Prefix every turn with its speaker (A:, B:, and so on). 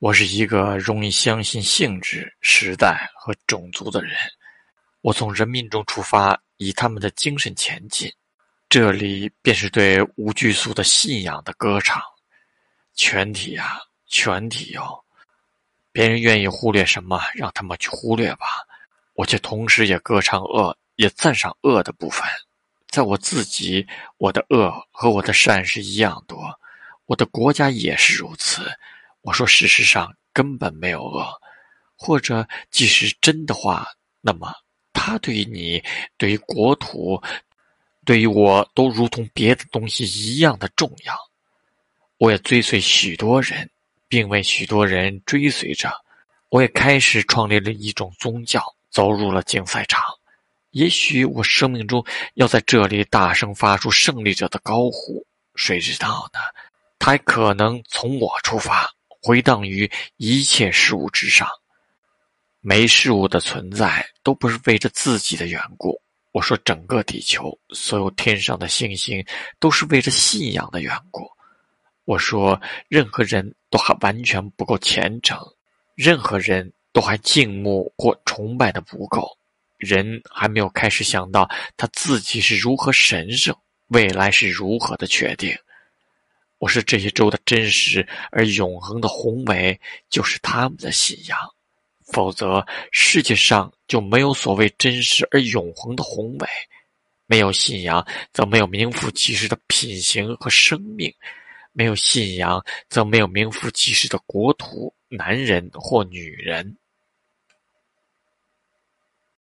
A: 我是一个容易相信性质、时代和种族的人。我从人民中出发，以他们的精神前进。这里便是对无拘束的信仰的歌唱。全体啊，全体哟！别人愿意忽略什么，让他们去忽略吧。我却同时也歌唱恶，也赞赏恶的部分。在我自己，我的恶和我的善是一样多。我的国家也是如此。我说，事实上根本没有恶，或者即使真的话，那么它对于你、对于国土、对于我都如同别的东西一样的重要。我也追随许多人，并为许多人追随着。我也开始创立了一种宗教，走入了竞赛场。也许我生命中要在这里大声发出胜利者的高呼，谁知道呢？它还可能从我出发。回荡于一切事物之上。没事物的存在都不是为着自己的缘故。我说，整个地球，所有天上的星星，都是为着信仰的缘故。我说，任何人都还完全不够虔诚，任何人都还敬慕或崇拜的不够。人还没有开始想到他自己是如何神圣，未来是如何的确定。我是这一周的真实而永恒的宏伟，就是他们的信仰。否则，世界上就没有所谓真实而永恒的宏伟。没有信仰，则没有名副其实的品行和生命；没有信仰，则没有名副其实的国土、男人或女人。